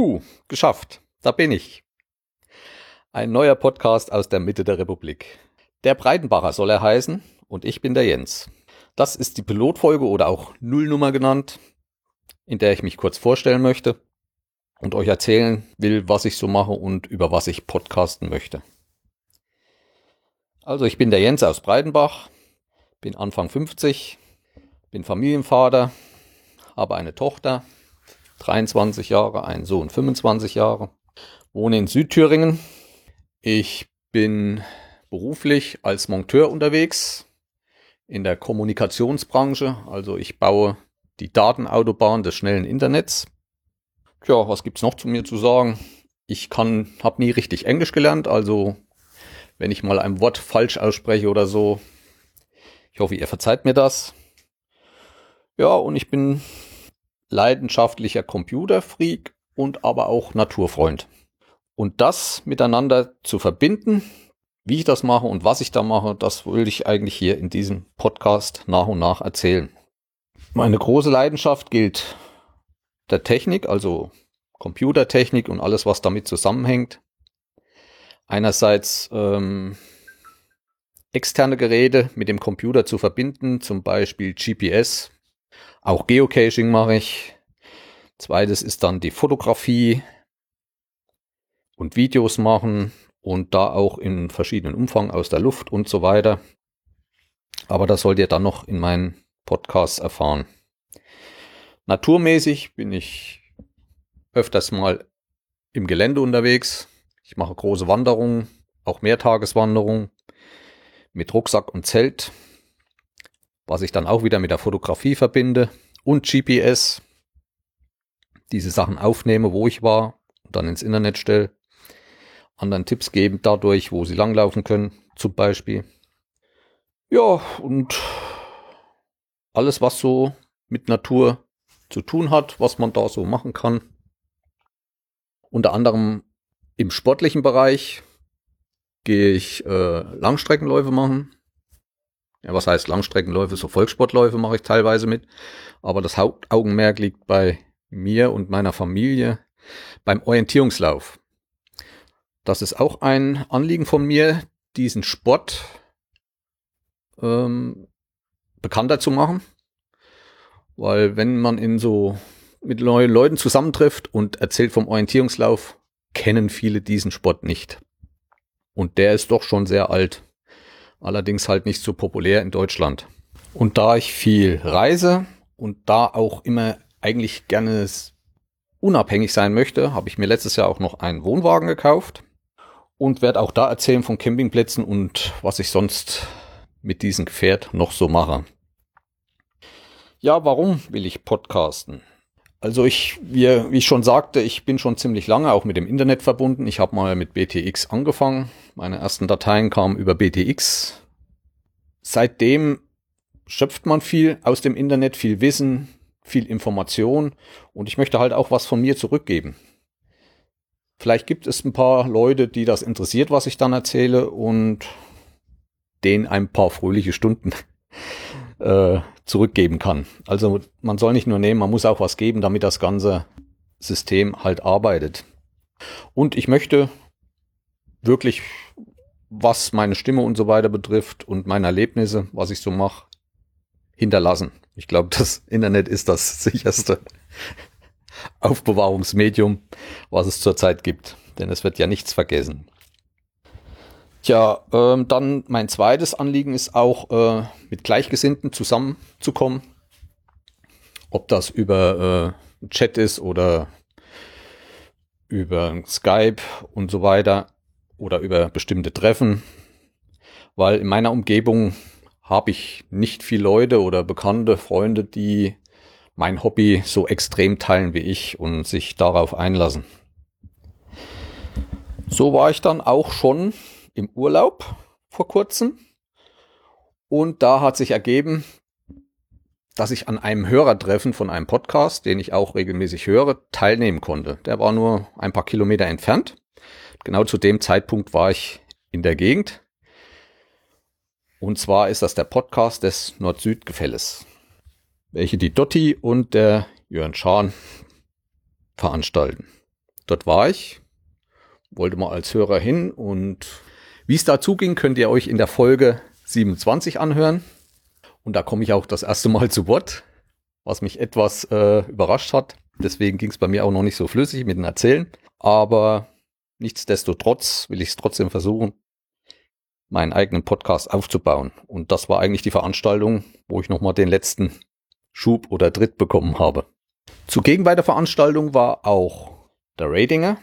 Puh, geschafft. Da bin ich. Ein neuer Podcast aus der Mitte der Republik. Der Breitenbacher soll er heißen und ich bin der Jens. Das ist die Pilotfolge oder auch Nullnummer genannt, in der ich mich kurz vorstellen möchte und euch erzählen will, was ich so mache und über was ich podcasten möchte. Also ich bin der Jens aus Breitenbach, bin Anfang 50, bin Familienvater, habe eine Tochter, 23 Jahre, ein Sohn 25 Jahre, wohne in Südthüringen. Ich bin beruflich als Monteur unterwegs in der Kommunikationsbranche, also ich baue die Datenautobahn des schnellen Internets. Tja, was gibt's noch zu mir zu sagen? Ich kann, habe nie richtig Englisch gelernt, also wenn ich mal ein Wort falsch ausspreche oder so, ich hoffe, ihr verzeiht mir das. Ja, und ich bin leidenschaftlicher Computerfreak und aber auch Naturfreund. Und das miteinander zu verbinden, wie ich das mache und was ich da mache, das will ich eigentlich hier in diesem Podcast nach und nach erzählen. Meine große Leidenschaft gilt der Technik, also Computertechnik und alles, was damit zusammenhängt. Einerseits ähm, externe Geräte mit dem Computer zu verbinden, zum Beispiel GPS, auch Geocaching mache ich. Zweites ist dann die Fotografie und Videos machen und da auch in verschiedenen Umfang aus der Luft und so weiter. Aber das sollt ihr dann noch in meinen Podcasts erfahren. Naturmäßig bin ich öfters mal im Gelände unterwegs. Ich mache große Wanderungen, auch Mehrtageswanderungen mit Rucksack und Zelt was ich dann auch wieder mit der Fotografie verbinde und GPS, diese Sachen aufnehme, wo ich war, und dann ins Internet stelle, anderen Tipps geben dadurch, wo sie langlaufen können, zum Beispiel. Ja, und alles, was so mit Natur zu tun hat, was man da so machen kann. Unter anderem im sportlichen Bereich gehe ich äh, Langstreckenläufe machen. Ja, was heißt Langstreckenläufe? So Volkssportläufe mache ich teilweise mit. Aber das Hauptaugenmerk liegt bei mir und meiner Familie beim Orientierungslauf. Das ist auch ein Anliegen von mir, diesen Sport ähm, bekannter zu machen. Weil wenn man in so mit neuen Leuten zusammentrifft und erzählt vom Orientierungslauf, kennen viele diesen Sport nicht. Und der ist doch schon sehr alt allerdings halt nicht so populär in Deutschland. Und da ich viel reise und da auch immer eigentlich gerne unabhängig sein möchte, habe ich mir letztes Jahr auch noch einen Wohnwagen gekauft und werde auch da erzählen von Campingplätzen und was ich sonst mit diesem Gefährt noch so mache. Ja, warum will ich podcasten? Also ich, wie, wie ich schon sagte, ich bin schon ziemlich lange auch mit dem Internet verbunden. Ich habe mal mit BTX angefangen. Meine ersten Dateien kamen über BTX. Seitdem schöpft man viel aus dem Internet, viel Wissen, viel Information und ich möchte halt auch was von mir zurückgeben. Vielleicht gibt es ein paar Leute, die das interessiert, was ich dann erzähle und denen ein paar fröhliche Stunden äh, zurückgeben kann. Also man soll nicht nur nehmen, man muss auch was geben, damit das ganze System halt arbeitet. Und ich möchte wirklich, was meine Stimme und so weiter betrifft und meine Erlebnisse, was ich so mache, hinterlassen. Ich glaube, das Internet ist das sicherste Aufbewahrungsmedium, was es zurzeit gibt. Denn es wird ja nichts vergessen. Tja, ähm, dann mein zweites Anliegen ist auch, äh, mit Gleichgesinnten zusammenzukommen. Ob das über äh, Chat ist oder über Skype und so weiter oder über bestimmte Treffen. Weil in meiner Umgebung habe ich nicht viele Leute oder bekannte Freunde, die mein Hobby so extrem teilen wie ich und sich darauf einlassen. So war ich dann auch schon im Urlaub vor kurzem. Und da hat sich ergeben, dass ich an einem Hörertreffen von einem Podcast, den ich auch regelmäßig höre, teilnehmen konnte. Der war nur ein paar Kilometer entfernt. Genau zu dem Zeitpunkt war ich in der Gegend. Und zwar ist das der Podcast des Nord-Süd-Gefälles, welche die Dotti und der Jörn Schahn veranstalten. Dort war ich, wollte mal als Hörer hin und wie es dazu ging, könnt ihr euch in der Folge 27 anhören. Und da komme ich auch das erste Mal zu Wort, was mich etwas äh, überrascht hat. Deswegen ging es bei mir auch noch nicht so flüssig mit dem Erzählen. Aber nichtsdestotrotz will ich es trotzdem versuchen, meinen eigenen Podcast aufzubauen. Und das war eigentlich die Veranstaltung, wo ich nochmal den letzten Schub oder Tritt bekommen habe. Zugegen bei der Veranstaltung war auch der Ratinger,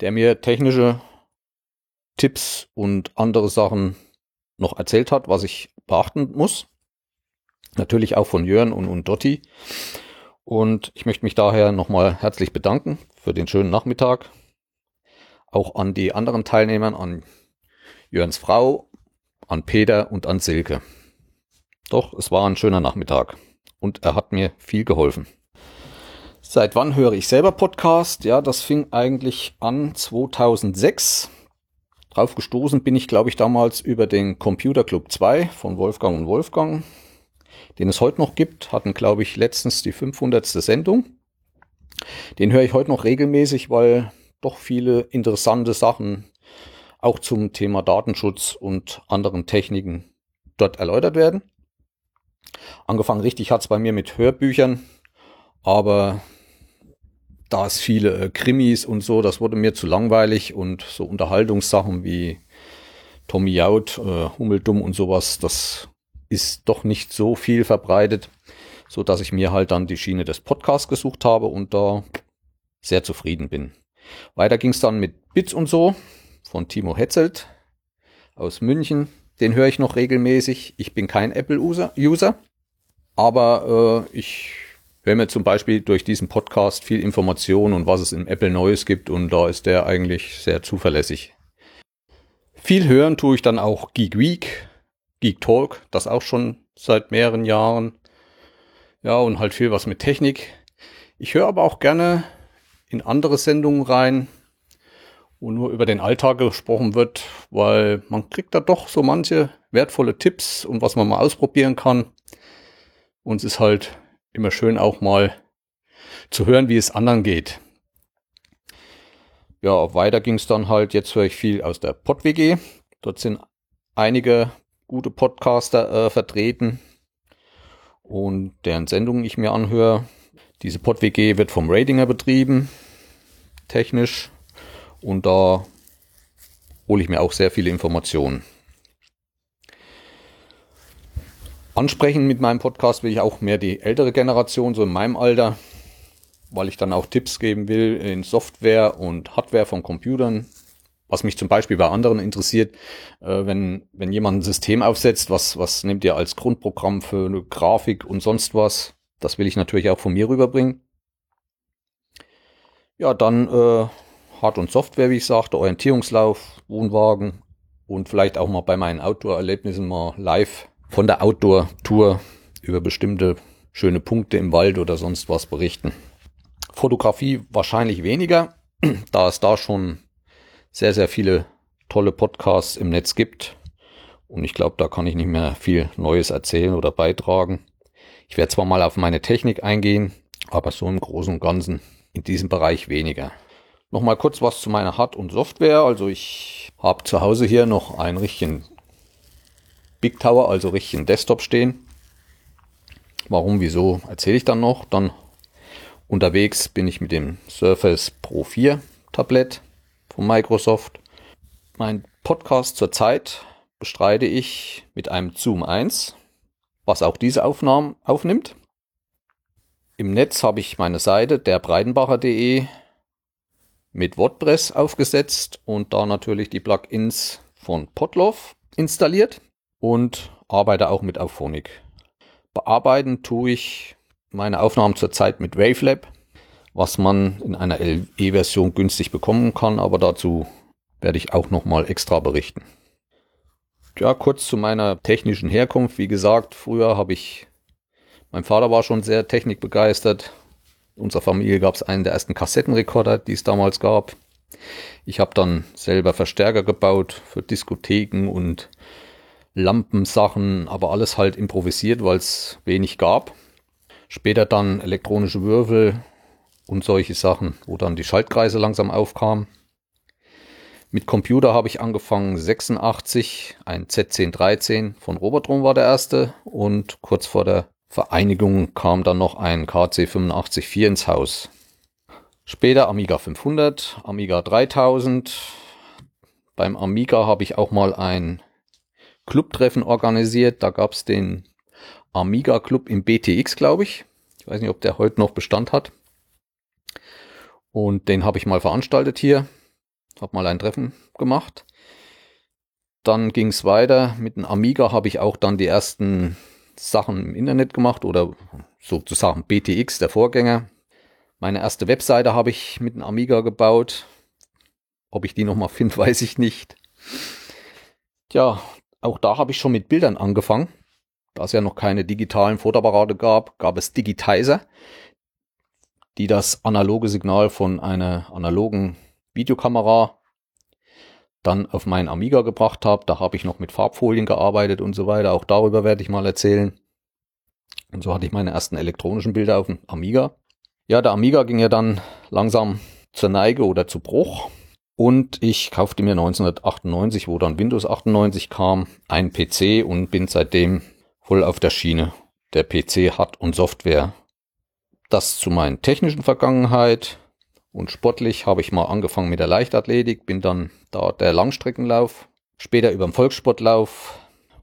der mir technische Tipps und andere Sachen noch erzählt hat, was ich beachten muss. Natürlich auch von Jörn und, und Dotti. Und ich möchte mich daher nochmal herzlich bedanken für den schönen Nachmittag. Auch an die anderen Teilnehmer, an Jörns Frau, an Peter und an Silke. Doch, es war ein schöner Nachmittag und er hat mir viel geholfen. Seit wann höre ich selber Podcast? Ja, das fing eigentlich an 2006. Drauf gestoßen bin ich, glaube ich, damals über den Computer Club 2 von Wolfgang und Wolfgang, den es heute noch gibt. Hatten, glaube ich, letztens die 500. Sendung. Den höre ich heute noch regelmäßig, weil doch viele interessante Sachen auch zum Thema Datenschutz und anderen Techniken dort erläutert werden. Angefangen richtig hat es bei mir mit Hörbüchern, aber da es viele äh, Krimis und so, das wurde mir zu langweilig und so Unterhaltungssachen wie Tommy Jaud, äh, Hummeldumm und sowas, das ist doch nicht so viel verbreitet, so dass ich mir halt dann die Schiene des Podcasts gesucht habe und da sehr zufrieden bin. Weiter ging es dann mit Bits und so von Timo Hetzelt aus München. Den höre ich noch regelmäßig. Ich bin kein Apple-User, aber äh, ich höre mir zum Beispiel durch diesen Podcast viel Information und was es im Apple Neues gibt und da ist der eigentlich sehr zuverlässig. Viel hören tue ich dann auch Geek Week, Geek Talk, das auch schon seit mehreren Jahren. Ja, und halt viel was mit Technik. Ich höre aber auch gerne in andere Sendungen rein wo nur über den Alltag gesprochen wird, weil man kriegt da doch so manche wertvolle Tipps und was man mal ausprobieren kann. Und es ist halt immer schön auch mal zu hören, wie es anderen geht. Ja, weiter ging es dann halt, jetzt höre ich viel aus der PodWG. Dort sind einige gute Podcaster äh, vertreten und deren Sendungen ich mir anhöre. Diese PodWG wird vom Ratinger betrieben, technisch und da hole ich mir auch sehr viele Informationen. Ansprechen mit meinem Podcast will ich auch mehr die ältere Generation, so in meinem Alter, weil ich dann auch Tipps geben will in Software und Hardware von Computern. Was mich zum Beispiel bei anderen interessiert, äh, wenn, wenn jemand ein System aufsetzt, was, was nimmt ihr als Grundprogramm für eine Grafik und sonst was, das will ich natürlich auch von mir rüberbringen. Ja, dann äh, Hard- und Software, wie ich sagte, Orientierungslauf, Wohnwagen und vielleicht auch mal bei meinen Outdoor-Erlebnissen mal live von der Outdoor-Tour über bestimmte schöne Punkte im Wald oder sonst was berichten. Fotografie wahrscheinlich weniger, da es da schon sehr, sehr viele tolle Podcasts im Netz gibt. Und ich glaube, da kann ich nicht mehr viel Neues erzählen oder beitragen. Ich werde zwar mal auf meine Technik eingehen, aber so im Großen und Ganzen in diesem Bereich weniger. Nochmal kurz was zu meiner Hard- und Software. Also ich habe zu Hause hier noch einen richtigen Big Tower, also richtigen Desktop stehen. Warum, wieso, erzähle ich dann noch. Dann unterwegs bin ich mit dem Surface Pro 4 Tablet von Microsoft. Mein Podcast zurzeit bestreite ich mit einem Zoom 1, was auch diese Aufnahmen aufnimmt. Im Netz habe ich meine Seite derbreidenbacher.de mit WordPress aufgesetzt und da natürlich die Plugins von Podlove installiert und arbeite auch mit Auphonic. Bearbeiten tue ich meine Aufnahmen zurzeit mit Wavelab, was man in einer LE-Version günstig bekommen kann, aber dazu werde ich auch nochmal extra berichten. Ja, kurz zu meiner technischen Herkunft. Wie gesagt, früher habe ich, mein Vater war schon sehr technikbegeistert, in unserer Familie gab es einen der ersten Kassettenrekorder, die es damals gab. Ich habe dann selber Verstärker gebaut für Diskotheken und Lampensachen, aber alles halt improvisiert, weil es wenig gab. Später dann elektronische Würfel, und solche Sachen, wo dann die Schaltkreise langsam aufkamen. Mit Computer habe ich angefangen 86, ein Z1013 von Robotron war der erste und kurz vor der Vereinigung kam dann noch ein KC 854 ins Haus. Später Amiga 500, Amiga 3000. Beim Amiga habe ich auch mal ein Clubtreffen organisiert. Da gab es den Amiga Club im BTX, glaube ich. Ich weiß nicht, ob der heute noch Bestand hat. Und den habe ich mal veranstaltet hier. Habe mal ein Treffen gemacht. Dann ging es weiter. Mit dem Amiga habe ich auch dann die ersten Sachen im Internet gemacht oder sozusagen BTX, der Vorgänger. Meine erste Webseite habe ich mit dem Amiga gebaut. Ob ich die nochmal finde, weiß ich nicht. Tja, auch da habe ich schon mit Bildern angefangen. Da es ja noch keine digitalen Fotoapparate gab, gab es Digitizer, die das analoge Signal von einer analogen Videokamera dann auf meinen Amiga gebracht habe. Da habe ich noch mit Farbfolien gearbeitet und so weiter. Auch darüber werde ich mal erzählen. Und so hatte ich meine ersten elektronischen Bilder auf dem Amiga. Ja, der Amiga ging ja dann langsam zur Neige oder zu Bruch. Und ich kaufte mir 1998, wo dann Windows 98 kam, einen PC und bin seitdem voll auf der Schiene der PC hat und Software. Das zu meiner technischen Vergangenheit. Und sportlich habe ich mal angefangen mit der Leichtathletik, bin dann da der Langstreckenlauf, später über den Volkssportlauf,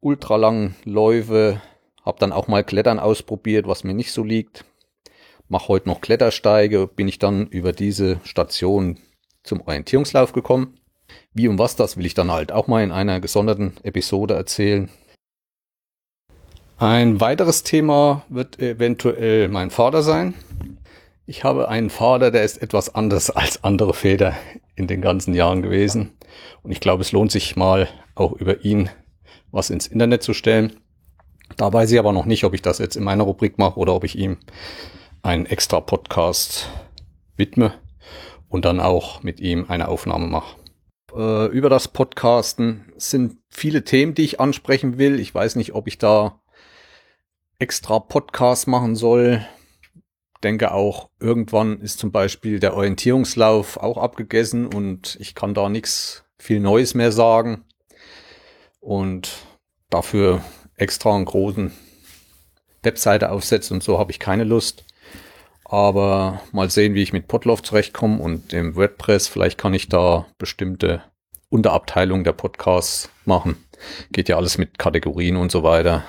ultralangen Läufe, habe dann auch mal Klettern ausprobiert, was mir nicht so liegt. Mach heute noch Klettersteige, bin ich dann über diese Station zum Orientierungslauf gekommen. Wie und was das will ich dann halt auch mal in einer gesonderten Episode erzählen. Ein weiteres Thema wird eventuell mein Vater sein. Ich habe einen Vater, der ist etwas anders als andere Väter in den ganzen Jahren gewesen. Und ich glaube, es lohnt sich mal auch über ihn was ins Internet zu stellen. Da weiß ich aber noch nicht, ob ich das jetzt in meiner Rubrik mache oder ob ich ihm einen extra Podcast widme und dann auch mit ihm eine Aufnahme mache. Äh, über das Podcasten sind viele Themen, die ich ansprechen will. Ich weiß nicht, ob ich da extra Podcast machen soll. Denke auch, irgendwann ist zum Beispiel der Orientierungslauf auch abgegessen und ich kann da nichts viel Neues mehr sagen. Und dafür extra einen großen Webseite aufsetzen und so habe ich keine Lust. Aber mal sehen, wie ich mit Podlove zurechtkomme und dem WordPress. Vielleicht kann ich da bestimmte Unterabteilungen der Podcasts machen. Geht ja alles mit Kategorien und so weiter.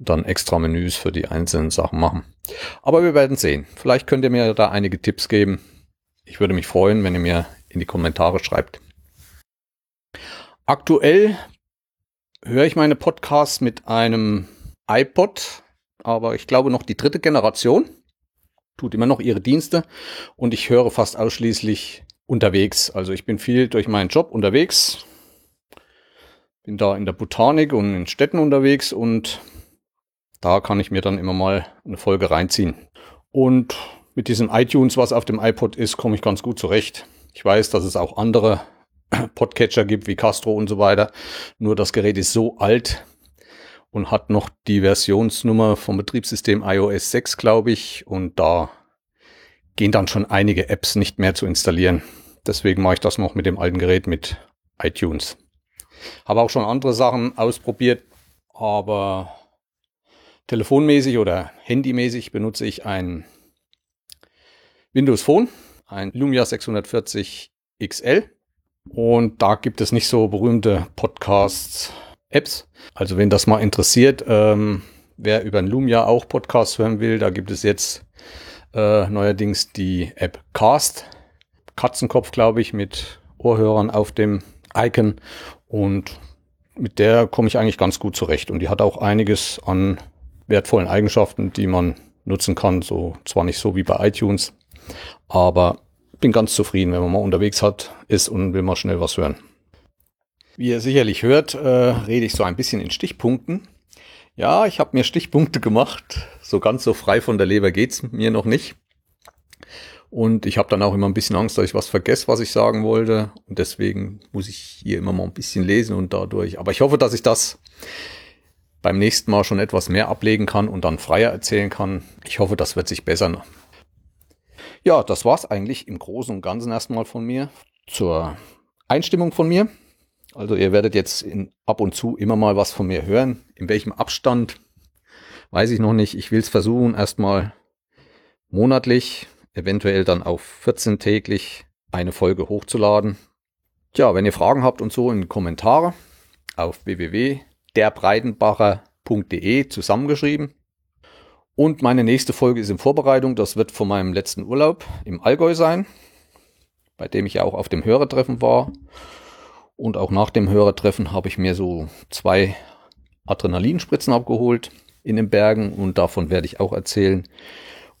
Und dann extra Menüs für die einzelnen Sachen machen. Aber wir werden sehen. Vielleicht könnt ihr mir da einige Tipps geben. Ich würde mich freuen, wenn ihr mir in die Kommentare schreibt. Aktuell höre ich meine Podcasts mit einem iPod, aber ich glaube noch die dritte Generation tut immer noch ihre Dienste und ich höre fast ausschließlich unterwegs. Also ich bin viel durch meinen Job unterwegs, bin da in der Botanik und in Städten unterwegs und da kann ich mir dann immer mal eine Folge reinziehen. Und mit diesem iTunes, was auf dem iPod ist, komme ich ganz gut zurecht. Ich weiß, dass es auch andere Podcatcher gibt wie Castro und so weiter. Nur das Gerät ist so alt, und hat noch die Versionsnummer vom Betriebssystem iOS 6, glaube ich. Und da gehen dann schon einige Apps nicht mehr zu installieren. Deswegen mache ich das noch mit dem alten Gerät mit iTunes. Habe auch schon andere Sachen ausprobiert, aber telefonmäßig oder handymäßig benutze ich ein Windows Phone, ein Lumia 640 XL. Und da gibt es nicht so berühmte Podcasts Apps. Also wenn das mal interessiert, ähm, wer über ein Lumia auch Podcast hören will, da gibt es jetzt äh, neuerdings die App Cast. Katzenkopf, glaube ich, mit Ohrhörern auf dem Icon. Und mit der komme ich eigentlich ganz gut zurecht. Und die hat auch einiges an wertvollen Eigenschaften, die man nutzen kann. So zwar nicht so wie bei iTunes, aber bin ganz zufrieden, wenn man mal unterwegs hat, ist und will mal schnell was hören. Wie ihr sicherlich hört, äh, rede ich so ein bisschen in Stichpunkten. Ja, ich habe mir Stichpunkte gemacht. So ganz so frei von der Leber geht's mir noch nicht. Und ich habe dann auch immer ein bisschen Angst, dass ich was vergesse, was ich sagen wollte. Und deswegen muss ich hier immer mal ein bisschen lesen und dadurch. Aber ich hoffe, dass ich das beim nächsten Mal schon etwas mehr ablegen kann und dann freier erzählen kann. Ich hoffe, das wird sich bessern. Ja, das war's eigentlich im Großen und Ganzen erstmal von mir zur Einstimmung von mir. Also ihr werdet jetzt in, ab und zu immer mal was von mir hören. In welchem Abstand, weiß ich noch nicht. Ich will es versuchen, erstmal monatlich, eventuell dann auf 14 täglich eine Folge hochzuladen. Tja, wenn ihr Fragen habt und so in Kommentare auf www.derbreitenbacher.de zusammengeschrieben. Und meine nächste Folge ist in Vorbereitung. Das wird von meinem letzten Urlaub im Allgäu sein, bei dem ich ja auch auf dem Hörertreffen war. Und auch nach dem Hörertreffen habe ich mir so zwei Adrenalinspritzen abgeholt in den Bergen und davon werde ich auch erzählen.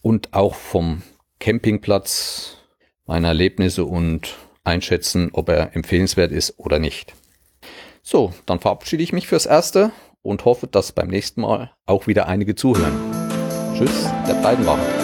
Und auch vom Campingplatz meine Erlebnisse und einschätzen, ob er empfehlenswert ist oder nicht. So, dann verabschiede ich mich fürs Erste und hoffe, dass beim nächsten Mal auch wieder einige zuhören. Tschüss, der Breidenbacher.